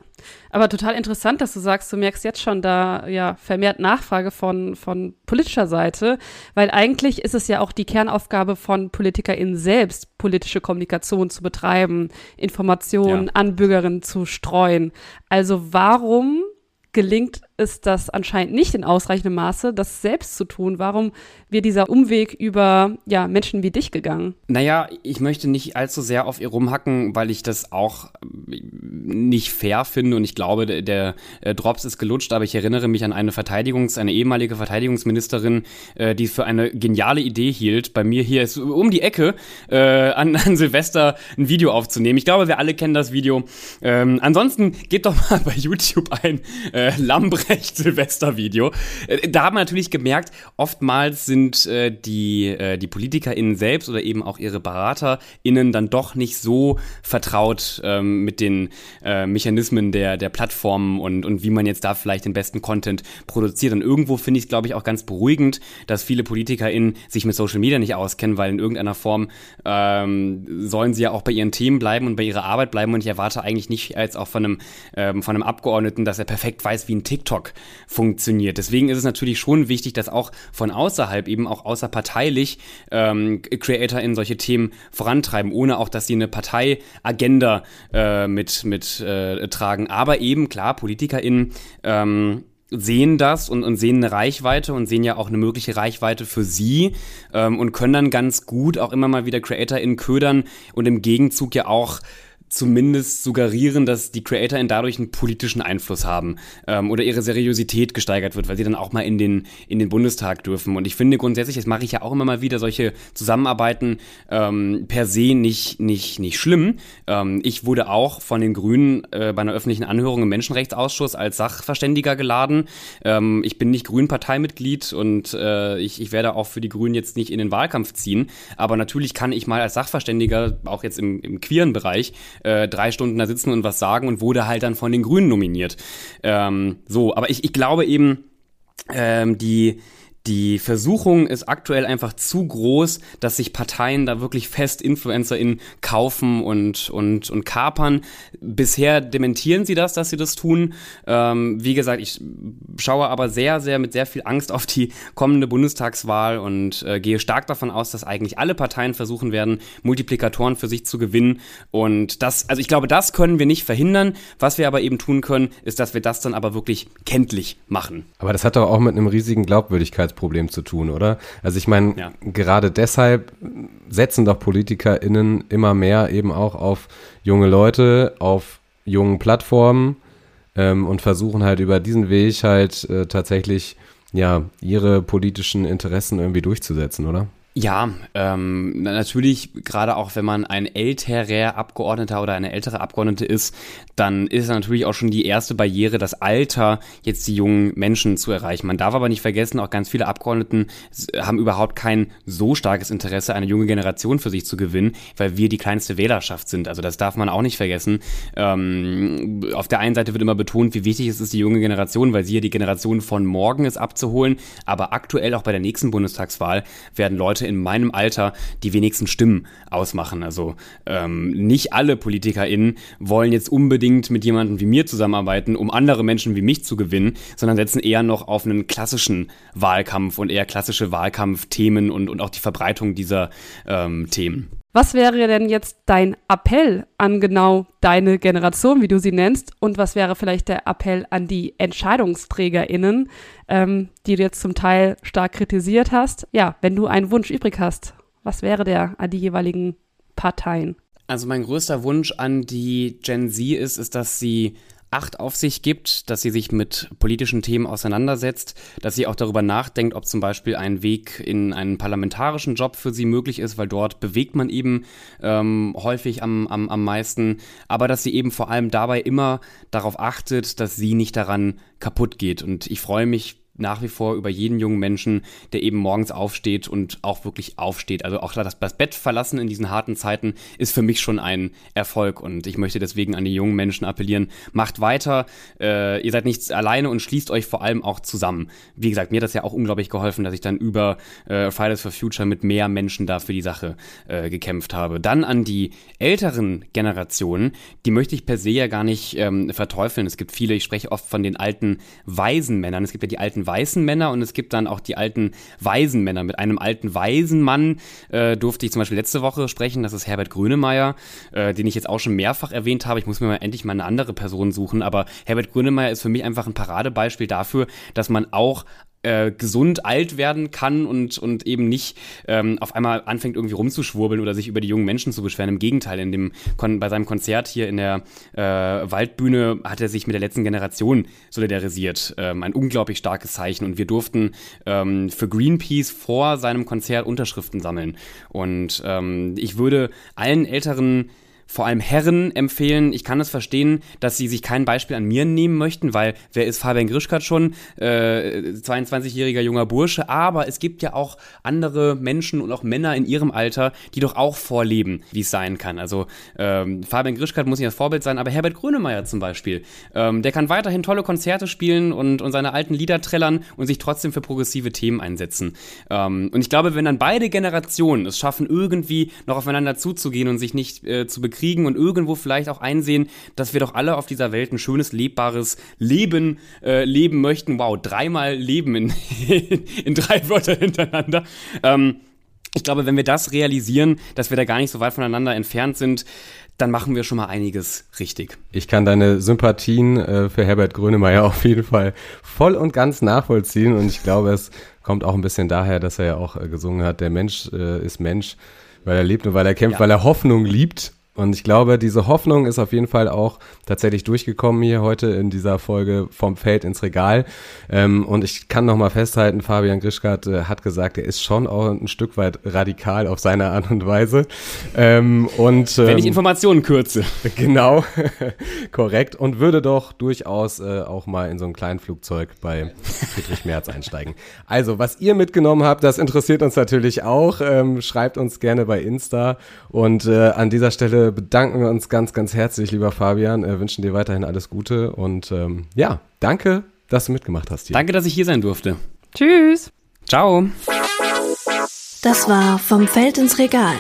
S2: aber total interessant, dass du sagst, du merkst jetzt schon da ja vermehrt Nachfrage von, von politischer Seite, weil eigentlich ist es ja auch die Kernaufgabe von PolitikerInnen selbst, politische Kommunikation zu betreiben, Informationen ja. an Bürgerinnen zu streuen. Also warum gelingt ist das anscheinend nicht in ausreichendem Maße, das selbst zu tun. Warum wird dieser Umweg über ja, Menschen wie dich gegangen?
S4: Naja, ich möchte nicht allzu sehr auf ihr rumhacken, weil ich das auch nicht fair finde und ich glaube, der, äh, Drops ist gelutscht, aber ich erinnere mich an eine Verteidigungs-, eine ehemalige Verteidigungsministerin, äh, die für eine geniale Idee hielt, bei mir hier ist um die Ecke äh, an, an Silvester ein Video aufzunehmen. Ich glaube, wir alle kennen das Video. Ähm, ansonsten geht doch mal bei YouTube ein äh, Lambrecht Albrecht Silvester-Video. Äh, da haben wir natürlich gemerkt, oftmals sind äh, die, äh, die PolitikerInnen selbst oder eben auch ihre BeraterInnen dann doch nicht so vertraut ähm, mit den äh, Mechanismen der, der Plattformen und, und wie man jetzt da vielleicht den besten Content produziert. Und irgendwo finde ich es, glaube ich, auch ganz beruhigend, dass viele PolitikerInnen sich mit Social Media nicht auskennen, weil in irgendeiner Form ähm, sollen sie ja auch bei ihren Themen bleiben und bei ihrer Arbeit bleiben. Und ich erwarte eigentlich nicht als auch von einem, ähm, von einem Abgeordneten, dass er perfekt weiß, wie ein TikTok TikTok funktioniert. Deswegen ist es natürlich schon wichtig, dass auch von außerhalb, eben auch außerparteilich, ähm, in solche Themen vorantreiben, ohne auch, dass sie eine Parteiagenda äh, mit, mit äh, tragen. Aber eben, klar, PolitikerInnen ähm, sehen das und, und sehen eine Reichweite und sehen ja auch eine mögliche Reichweite für sie ähm, und können dann ganz gut auch immer mal wieder CreatorInnen ködern und im Gegenzug ja auch zumindest suggerieren, dass die CreatorInnen dadurch einen politischen Einfluss haben ähm, oder ihre Seriosität gesteigert wird, weil sie dann auch mal in den, in den Bundestag dürfen. Und ich finde grundsätzlich, das mache ich ja auch immer mal wieder, solche Zusammenarbeiten ähm, per se nicht, nicht, nicht schlimm. Ähm, ich wurde auch von den Grünen äh, bei einer öffentlichen Anhörung im Menschenrechtsausschuss als Sachverständiger geladen. Ähm, ich bin nicht Grünen-Parteimitglied und äh, ich, ich werde auch für die Grünen jetzt nicht in den Wahlkampf ziehen. Aber natürlich kann ich mal als Sachverständiger, auch jetzt im, im queeren Bereich, äh, drei Stunden da sitzen und was sagen und wurde halt dann von den Grünen nominiert. Ähm, so, aber ich, ich glaube eben, ähm, die die Versuchung ist aktuell einfach zu groß, dass sich Parteien da wirklich fest InfluencerInnen kaufen und, und, und kapern. Bisher dementieren sie das, dass sie das tun. Ähm, wie gesagt, ich schaue aber sehr, sehr mit sehr viel Angst auf die kommende Bundestagswahl und äh, gehe stark davon aus, dass eigentlich alle Parteien versuchen werden, Multiplikatoren für sich zu gewinnen. Und das, also ich glaube, das können wir nicht verhindern. Was wir aber eben tun können, ist, dass wir das dann aber wirklich kenntlich machen.
S3: Aber das hat doch auch mit einem riesigen Glaubwürdigkeit Sicherheitsproblem zu tun, oder? Also ich meine, ja. gerade deshalb setzen doch PolitikerInnen immer mehr eben auch auf junge Leute, auf jungen Plattformen ähm, und versuchen halt über diesen Weg halt äh, tatsächlich ja ihre politischen Interessen irgendwie durchzusetzen, oder?
S4: Ja, ähm, natürlich, gerade auch wenn man ein älterer Abgeordneter oder eine ältere Abgeordnete ist, dann ist natürlich auch schon die erste Barriere, das Alter jetzt die jungen Menschen zu erreichen. Man darf aber nicht vergessen, auch ganz viele Abgeordneten haben überhaupt kein so starkes Interesse, eine junge Generation für sich zu gewinnen, weil wir die kleinste Wählerschaft sind. Also das darf man auch nicht vergessen. Ähm, auf der einen Seite wird immer betont, wie wichtig es ist, die junge Generation, weil sie ja die Generation von morgen ist abzuholen. Aber aktuell auch bei der nächsten Bundestagswahl werden Leute Leute in meinem Alter die wenigsten Stimmen ausmachen. Also ähm, nicht alle PolitikerInnen wollen jetzt unbedingt mit jemandem wie mir zusammenarbeiten, um andere Menschen wie mich zu gewinnen, sondern setzen eher noch auf einen klassischen Wahlkampf und eher klassische Wahlkampfthemen und, und auch die Verbreitung dieser ähm, Themen.
S2: Was wäre denn jetzt dein Appell an genau deine Generation, wie du sie nennst? Und was wäre vielleicht der Appell an die EntscheidungsträgerInnen, ähm, die du jetzt zum Teil stark kritisiert hast? Ja, wenn du einen Wunsch übrig hast, was wäre der an die jeweiligen Parteien?
S4: Also mein größter Wunsch an die Gen Z ist, ist, dass sie Acht auf sich gibt, dass sie sich mit politischen Themen auseinandersetzt, dass sie auch darüber nachdenkt, ob zum Beispiel ein Weg in einen parlamentarischen Job für sie möglich ist, weil dort bewegt man eben ähm, häufig am, am, am meisten, aber dass sie eben vor allem dabei immer darauf achtet, dass sie nicht daran kaputt geht. Und ich freue mich nach wie vor über jeden jungen Menschen, der eben morgens aufsteht und auch wirklich aufsteht. Also auch das, Bett verlassen in diesen harten Zeiten ist für mich schon ein Erfolg und ich möchte deswegen an die jungen Menschen appellieren, macht weiter, äh, ihr seid nicht alleine und schließt euch vor allem auch zusammen. Wie gesagt, mir hat das ja auch unglaublich geholfen, dass ich dann über äh, Fridays for Future mit mehr Menschen da für die Sache äh, gekämpft habe. Dann an die älteren Generationen, die möchte ich per se ja gar nicht ähm, verteufeln. Es gibt viele, ich spreche oft von den alten weisen Männern, es gibt ja die alten weißen Männer und es gibt dann auch die alten weisen Männer. Mit einem alten weisen Mann äh, durfte ich zum Beispiel letzte Woche sprechen, das ist Herbert Grönemeyer, äh, den ich jetzt auch schon mehrfach erwähnt habe. Ich muss mir mal endlich mal eine andere Person suchen, aber Herbert Grönemeyer ist für mich einfach ein Paradebeispiel dafür, dass man auch äh, gesund alt werden kann und, und eben nicht ähm, auf einmal anfängt irgendwie rumzuschwurbeln oder sich über die jungen Menschen zu beschweren. Im Gegenteil, in dem bei seinem Konzert hier in der äh, Waldbühne hat er sich mit der letzten Generation solidarisiert. Ähm, ein unglaublich starkes Zeichen. Und wir durften ähm, für Greenpeace vor seinem Konzert Unterschriften sammeln. Und ähm, ich würde allen älteren vor allem Herren empfehlen. Ich kann es verstehen, dass sie sich kein Beispiel an mir nehmen möchten, weil wer ist Fabian Grischkat schon? Äh, 22-jähriger junger Bursche. Aber es gibt ja auch andere Menschen und auch Männer in ihrem Alter, die doch auch vorleben, wie es sein kann. Also ähm, Fabian Grischkat muss nicht das Vorbild sein, aber Herbert Grönemeyer zum Beispiel. Ähm, der kann weiterhin tolle Konzerte spielen und, und seine alten Lieder trällern und sich trotzdem für progressive Themen einsetzen. Ähm, und ich glaube, wenn dann beide Generationen es schaffen, irgendwie noch aufeinander zuzugehen und sich nicht äh, zu bekriegen, kriegen und irgendwo vielleicht auch einsehen, dass wir doch alle auf dieser Welt ein schönes, lebbares Leben äh, leben möchten. Wow, dreimal Leben in, in drei Wörtern hintereinander. Ähm, ich glaube, wenn wir das realisieren, dass wir da gar nicht so weit voneinander entfernt sind, dann machen wir schon mal einiges richtig.
S3: Ich kann deine Sympathien äh, für Herbert Grönemeyer auf jeden Fall voll und ganz nachvollziehen und ich glaube, es kommt auch ein bisschen daher, dass er ja auch äh, gesungen hat, der Mensch äh, ist Mensch, weil er lebt und weil er kämpft, ja. weil er Hoffnung liebt Und ich glaube, diese Hoffnung ist auf jeden Fall auch tatsächlich durchgekommen hier heute in dieser Folge vom Feld ins Regal. Ähm, und ich kann nochmal festhalten, Fabian Grischkat äh, hat gesagt, er ist schon auch ein Stück weit radikal auf seine Art und Weise. Ähm, und,
S4: Wenn ich ähm, Informationen kürze.
S3: Genau, korrekt. Und würde doch durchaus äh, auch mal in so ein kleinen Flugzeug bei Friedrich Merz einsteigen. Also, was ihr mitgenommen habt, das interessiert uns natürlich auch. Schreibt uns gerne bei Insta. Und äh, an dieser Stelle bedanken wir uns ganz, ganz herzlich, lieber Fabian. Äh, wünschen dir weiterhin alles Gute und ähm, ja, danke, dass du mitgemacht hast
S4: hier. Danke, dass ich hier sein durfte.
S2: Tschüss.
S4: Ciao.
S1: Das war Vom Feld ins Regal,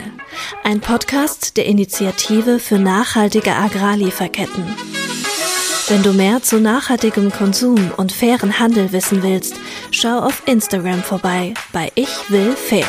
S1: ein Podcast der Initiative für nachhaltige Agrarlieferketten. Wenn du mehr zu nachhaltigem Konsum und fairen Handel wissen willst, schau auf Instagram vorbei bei Ich will fair.